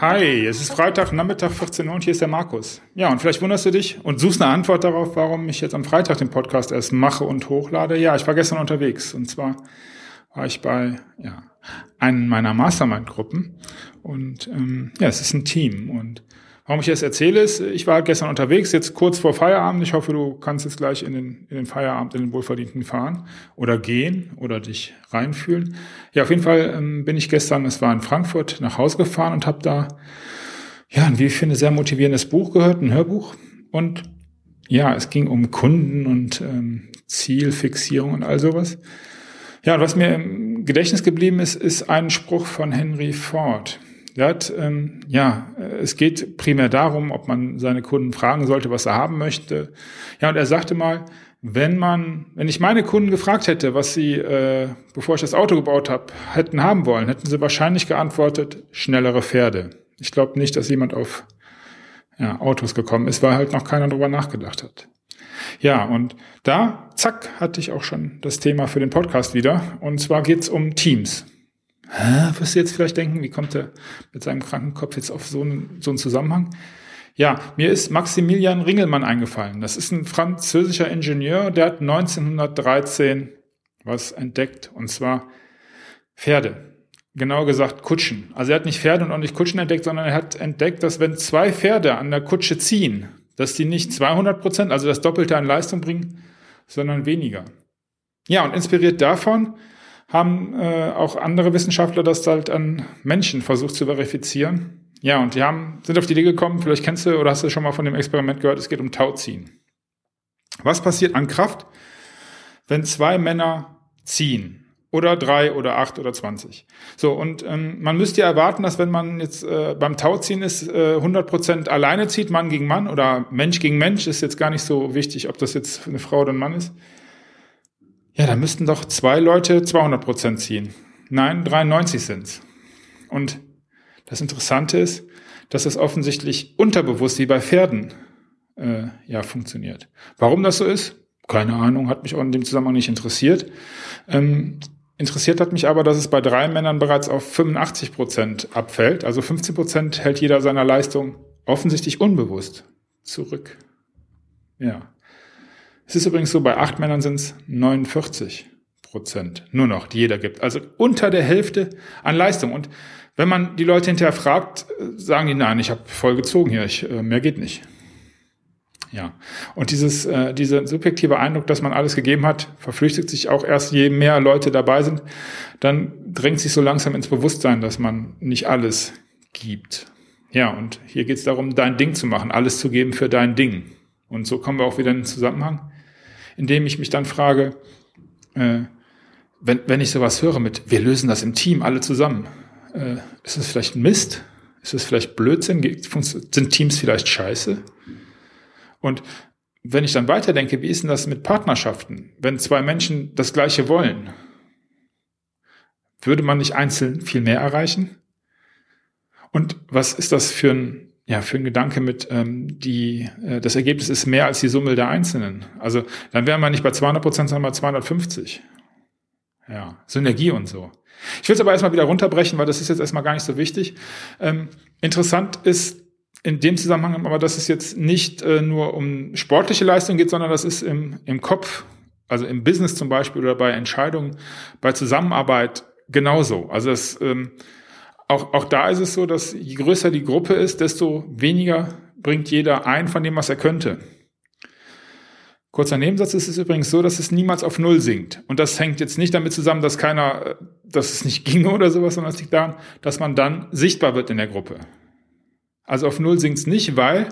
Hi, es ist Freitag, Nachmittag 14 Uhr und hier ist der Markus. Ja, und vielleicht wunderst du dich und suchst eine Antwort darauf, warum ich jetzt am Freitag den Podcast erst mache und hochlade. Ja, ich war gestern unterwegs und zwar war ich bei ja, einem meiner Mastermind-Gruppen und ähm, ja, es ist ein Team und Warum ich das erzähle, ist, ich war gestern unterwegs, jetzt kurz vor Feierabend. Ich hoffe, du kannst jetzt gleich in den, in den Feierabend, in den Wohlverdienten fahren oder gehen oder dich reinfühlen. Ja, auf jeden Fall ähm, bin ich gestern, es war in Frankfurt, nach Hause gefahren und habe da, ja, wie ich finde, sehr motivierendes Buch gehört, ein Hörbuch. Und ja, es ging um Kunden und ähm, Zielfixierung und all sowas. Ja, und was mir im Gedächtnis geblieben ist, ist ein Spruch von Henry Ford. Hat, ähm, ja, es geht primär darum, ob man seine Kunden fragen sollte, was er haben möchte. Ja, und er sagte mal, wenn man, wenn ich meine Kunden gefragt hätte, was sie, äh, bevor ich das Auto gebaut habe, hätten haben wollen, hätten sie wahrscheinlich geantwortet, schnellere Pferde. Ich glaube nicht, dass jemand auf ja, Autos gekommen ist, weil halt noch keiner drüber nachgedacht hat. Ja, und da, zack, hatte ich auch schon das Thema für den Podcast wieder. Und zwar geht's um Teams. Wirst du jetzt vielleicht denken, wie kommt er mit seinem kranken Kopf jetzt auf so einen, so einen Zusammenhang? Ja, mir ist Maximilian Ringelmann eingefallen. Das ist ein französischer Ingenieur, der hat 1913 was entdeckt, und zwar Pferde. Genau gesagt Kutschen. Also er hat nicht Pferde und auch nicht Kutschen entdeckt, sondern er hat entdeckt, dass wenn zwei Pferde an der Kutsche ziehen, dass die nicht 200 Prozent, also das Doppelte an Leistung bringen, sondern weniger. Ja, und inspiriert davon haben äh, auch andere Wissenschaftler das halt an Menschen versucht zu verifizieren. Ja, und die haben, sind auf die Idee gekommen, vielleicht kennst du oder hast du schon mal von dem Experiment gehört, es geht um Tauziehen. Was passiert an Kraft, wenn zwei Männer ziehen? Oder drei oder acht oder zwanzig. So, und ähm, man müsste ja erwarten, dass wenn man jetzt äh, beim Tauziehen ist, äh, 100% alleine zieht, Mann gegen Mann oder Mensch gegen Mensch, ist jetzt gar nicht so wichtig, ob das jetzt eine Frau oder ein Mann ist ja, da müssten doch zwei Leute 200 Prozent ziehen. Nein, 93 sind's. Und das Interessante ist, dass es offensichtlich unterbewusst wie bei Pferden äh, ja funktioniert. Warum das so ist? Keine Ahnung, hat mich auch in dem Zusammenhang nicht interessiert. Ähm, interessiert hat mich aber, dass es bei drei Männern bereits auf 85 Prozent abfällt. Also 15 Prozent hält jeder seiner Leistung offensichtlich unbewusst zurück. Ja. Es ist übrigens so, bei acht Männern sind es 49 Prozent nur noch, die jeder gibt. Also unter der Hälfte an Leistung. Und wenn man die Leute hinterher fragt, sagen die, nein, ich habe voll gezogen hier, ich, äh, mehr geht nicht. Ja, und dieses, äh, dieser subjektive Eindruck, dass man alles gegeben hat, verflüchtigt sich auch erst, je mehr Leute dabei sind, dann drängt sich so langsam ins Bewusstsein, dass man nicht alles gibt. Ja, und hier geht es darum, dein Ding zu machen, alles zu geben für dein Ding. Und so kommen wir auch wieder in den Zusammenhang indem ich mich dann frage, äh, wenn, wenn ich sowas höre mit, wir lösen das im Team alle zusammen, äh, ist es vielleicht ein Mist? Ist es vielleicht Blödsinn? Sind Teams vielleicht scheiße? Und wenn ich dann weiterdenke, wie ist denn das mit Partnerschaften? Wenn zwei Menschen das Gleiche wollen, würde man nicht einzeln viel mehr erreichen? Und was ist das für ein ja, für einen Gedanke mit, ähm, die, äh, das Ergebnis ist mehr als die Summe der Einzelnen. Also dann wären wir nicht bei 200 Prozent, sondern bei 250. Ja, Synergie und so. Ich will es aber erstmal wieder runterbrechen, weil das ist jetzt erstmal gar nicht so wichtig. Ähm, interessant ist in dem Zusammenhang aber, dass es jetzt nicht äh, nur um sportliche Leistung geht, sondern das ist im, im Kopf, also im Business zum Beispiel oder bei Entscheidungen, bei Zusammenarbeit genauso. Also das, ähm, auch, auch da ist es so, dass je größer die Gruppe ist, desto weniger bringt jeder ein von dem, was er könnte. Kurzer Nebensatz ist es übrigens so, dass es niemals auf Null sinkt. Und das hängt jetzt nicht damit zusammen, dass keiner, dass es nicht ginge oder sowas, sondern es liegt daran, dass man dann sichtbar wird in der Gruppe. Also auf Null sinkt es nicht, weil,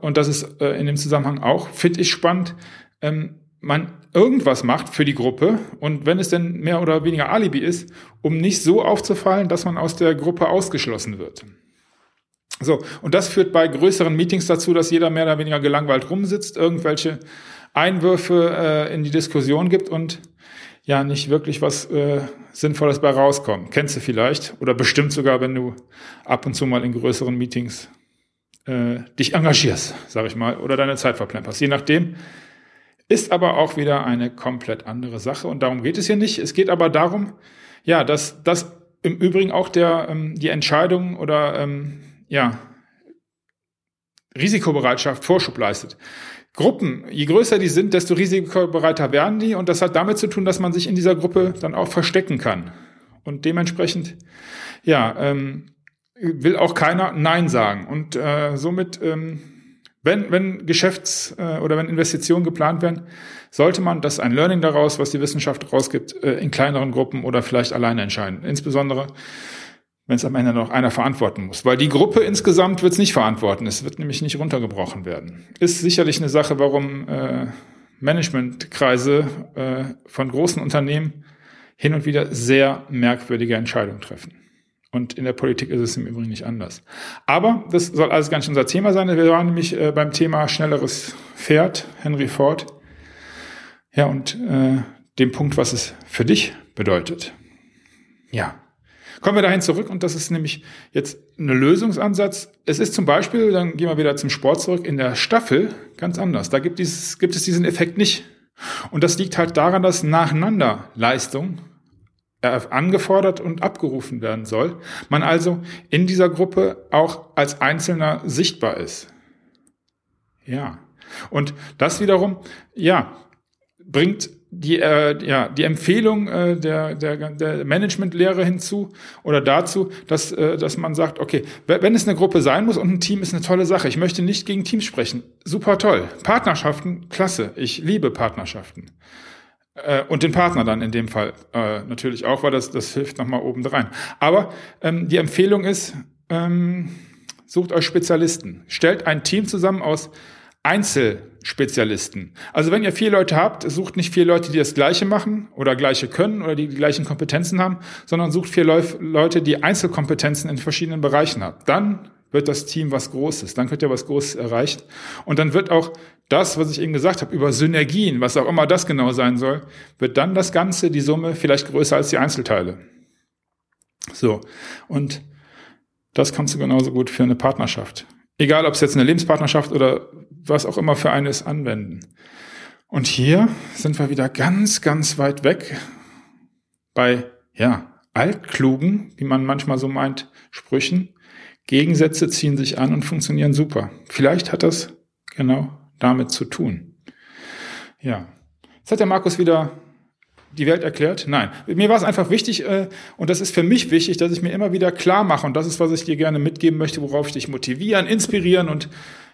und das ist äh, in dem Zusammenhang auch, finde ich spannend, ähm, man irgendwas macht für die Gruppe und wenn es denn mehr oder weniger Alibi ist, um nicht so aufzufallen, dass man aus der Gruppe ausgeschlossen wird. So, und das führt bei größeren Meetings dazu, dass jeder mehr oder weniger gelangweilt rumsitzt, irgendwelche Einwürfe äh, in die Diskussion gibt und ja nicht wirklich was äh, Sinnvolles bei rauskommt. Kennst du vielleicht oder bestimmt sogar, wenn du ab und zu mal in größeren Meetings äh, dich engagierst, sag ich mal, oder deine Zeit verplemperst. Je nachdem. Ist aber auch wieder eine komplett andere Sache und darum geht es hier nicht. Es geht aber darum, ja, dass das im Übrigen auch der ähm, die Entscheidung oder ähm, ja Risikobereitschaft Vorschub leistet. Gruppen, je größer die sind, desto risikobereiter werden die und das hat damit zu tun, dass man sich in dieser Gruppe dann auch verstecken kann. Und dementsprechend, ja, ähm, will auch keiner Nein sagen. Und äh, somit, ähm, wenn, wenn Geschäfts- äh, oder wenn Investitionen geplant werden, sollte man das ein Learning daraus, was die Wissenschaft rausgibt, äh, in kleineren Gruppen oder vielleicht alleine entscheiden. Insbesondere wenn es am Ende noch einer verantworten muss. Weil die Gruppe insgesamt wird es nicht verantworten. Es wird nämlich nicht runtergebrochen werden. Ist sicherlich eine Sache, warum äh, Managementkreise äh, von großen Unternehmen hin und wieder sehr merkwürdige Entscheidungen treffen. Und in der Politik ist es im Übrigen nicht anders. Aber das soll alles nicht unser Thema sein. Wir waren nämlich äh, beim Thema schnelleres Pferd, Henry Ford. Ja, und äh, dem Punkt, was es für dich bedeutet. Ja, Kommen wir dahin zurück und das ist nämlich jetzt ein Lösungsansatz. Es ist zum Beispiel, dann gehen wir wieder zum Sport zurück, in der Staffel ganz anders. Da gibt, dieses, gibt es diesen Effekt nicht. Und das liegt halt daran, dass nacheinander Leistung angefordert und abgerufen werden soll. Man also in dieser Gruppe auch als Einzelner sichtbar ist. Ja. Und das wiederum, ja, bringt die, äh, ja, die Empfehlung äh, der, der, der Managementlehre hinzu oder dazu, dass, äh, dass man sagt, okay, wenn es eine Gruppe sein muss und ein Team ist eine tolle Sache, ich möchte nicht gegen Teams sprechen, super toll. Partnerschaften, klasse, ich liebe Partnerschaften. Äh, und den Partner dann in dem Fall äh, natürlich auch, weil das, das hilft nochmal oben rein. Aber ähm, die Empfehlung ist, ähm, sucht euch Spezialisten. Stellt ein Team zusammen aus Einzelspezialisten. Also wenn ihr vier Leute habt, sucht nicht vier Leute, die das Gleiche machen oder Gleiche können oder die die gleichen Kompetenzen haben, sondern sucht vier Leute, die Einzelkompetenzen in verschiedenen Bereichen haben. Dann wird das Team was Großes, dann könnt ihr was Großes erreichen. Und dann wird auch das, was ich eben gesagt habe, über Synergien, was auch immer das genau sein soll, wird dann das Ganze, die Summe, vielleicht größer als die Einzelteile. So. Und das kannst du genauso gut für eine Partnerschaft. Egal, ob es jetzt eine Lebenspartnerschaft oder was auch immer für eines anwenden. Und hier sind wir wieder ganz, ganz weit weg bei, ja, altklugen, wie man manchmal so meint, Sprüchen. Gegensätze ziehen sich an und funktionieren super. Vielleicht hat das genau damit zu tun. Ja. Jetzt hat der Markus wieder die Welt erklärt? Nein. Mir war es einfach wichtig, äh, und das ist für mich wichtig, dass ich mir immer wieder klar mache, und das ist, was ich dir gerne mitgeben möchte, worauf ich dich motivieren, inspirieren und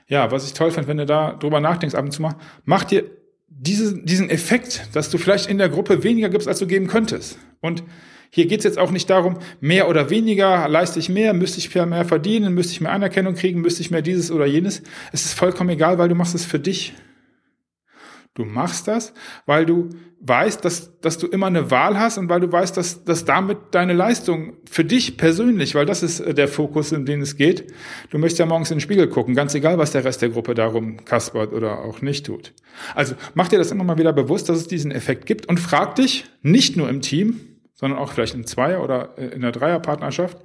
ja, was ich toll fand, wenn du da drüber nachdenkst ab und zu mal, mach dir diese, diesen Effekt, dass du vielleicht in der Gruppe weniger gibst, als du geben könntest. Und hier geht es jetzt auch nicht darum, mehr oder weniger, leiste ich mehr, müsste ich mehr verdienen, müsste ich mehr Anerkennung kriegen, müsste ich mehr dieses oder jenes. Es ist vollkommen egal, weil du machst es für dich. Du machst das, weil du weißt, dass, dass du immer eine Wahl hast und weil du weißt, dass, dass damit deine Leistung für dich persönlich, weil das ist äh, der Fokus, in den es geht. Du möchtest ja morgens in den Spiegel gucken, ganz egal, was der Rest der Gruppe darum kaspert oder auch nicht tut. Also mach dir das immer mal wieder bewusst, dass es diesen Effekt gibt und frag dich, nicht nur im Team, sondern auch vielleicht in Zweier- oder äh, in der Dreierpartnerschaft,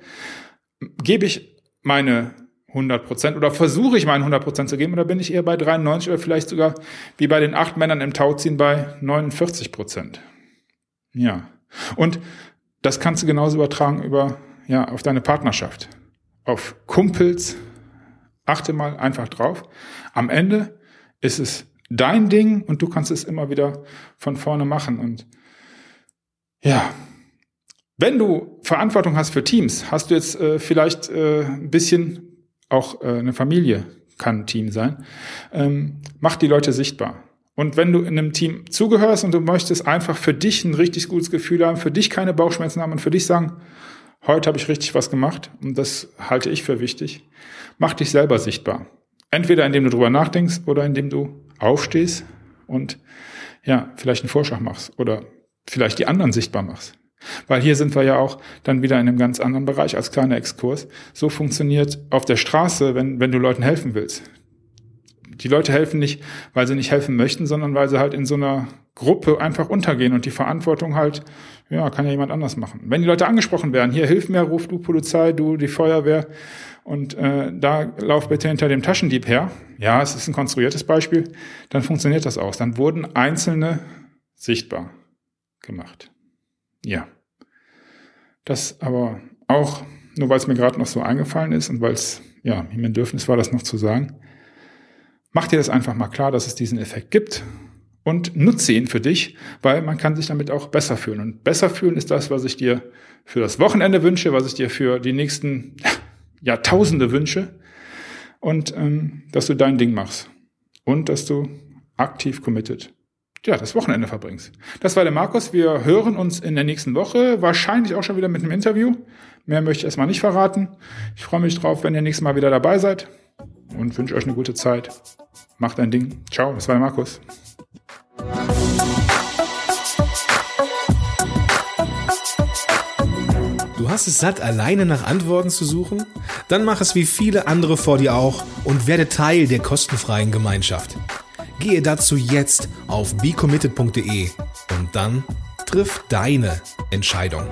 gebe ich meine 100 Prozent oder versuche ich meinen 100 Prozent zu geben oder bin ich eher bei 93 oder vielleicht sogar wie bei den acht Männern im Tauziehen bei 49 Prozent. Ja. Und das kannst du genauso übertragen über, ja, auf deine Partnerschaft. Auf Kumpels. Achte mal einfach drauf. Am Ende ist es dein Ding und du kannst es immer wieder von vorne machen und ja, wenn du Verantwortung hast für Teams, hast du jetzt äh, vielleicht äh, ein bisschen auch äh, eine Familie kann ein Team sein, ähm, macht die Leute sichtbar. Und wenn du in einem Team zugehörst und du möchtest einfach für dich ein richtig gutes Gefühl haben, für dich keine Bauchschmerzen haben und für dich sagen, heute habe ich richtig was gemacht und das halte ich für wichtig, mach dich selber sichtbar. Entweder indem du drüber nachdenkst oder indem du aufstehst und ja, vielleicht einen Vorschlag machst oder vielleicht die anderen sichtbar machst. Weil hier sind wir ja auch dann wieder in einem ganz anderen Bereich als kleiner Exkurs. So funktioniert auf der Straße, wenn, wenn du Leuten helfen willst. Die Leute helfen nicht, weil sie nicht helfen möchten, sondern weil sie halt in so einer Gruppe einfach untergehen und die Verantwortung halt, ja, kann ja jemand anders machen. Wenn die Leute angesprochen werden, hier hilf mir, ruf du Polizei, du die Feuerwehr und äh, da lauf bitte hinter dem Taschendieb her. Ja, es ist ein konstruiertes Beispiel, dann funktioniert das auch. Dann wurden Einzelne sichtbar gemacht. Ja. Das aber auch, nur weil es mir gerade noch so eingefallen ist und weil es, ja, mir ein Bedürfnis war, das noch zu sagen, mach dir das einfach mal klar, dass es diesen Effekt gibt und nutze ihn für dich, weil man kann sich damit auch besser fühlen. Und besser fühlen ist das, was ich dir für das Wochenende wünsche, was ich dir für die nächsten Jahrtausende wünsche. Und ähm, dass du dein Ding machst. Und dass du aktiv committed ja, das Wochenende verbringst. Das war der Markus. Wir hören uns in der nächsten Woche. Wahrscheinlich auch schon wieder mit einem Interview. Mehr möchte ich erstmal nicht verraten. Ich freue mich drauf, wenn ihr nächstes Mal wieder dabei seid. Und wünsche euch eine gute Zeit. Macht ein Ding. Ciao, das war der Markus. Du hast es satt, alleine nach Antworten zu suchen? Dann mach es wie viele andere vor dir auch und werde Teil der kostenfreien Gemeinschaft. Gehe dazu jetzt auf becommitted.de und dann triff deine Entscheidung.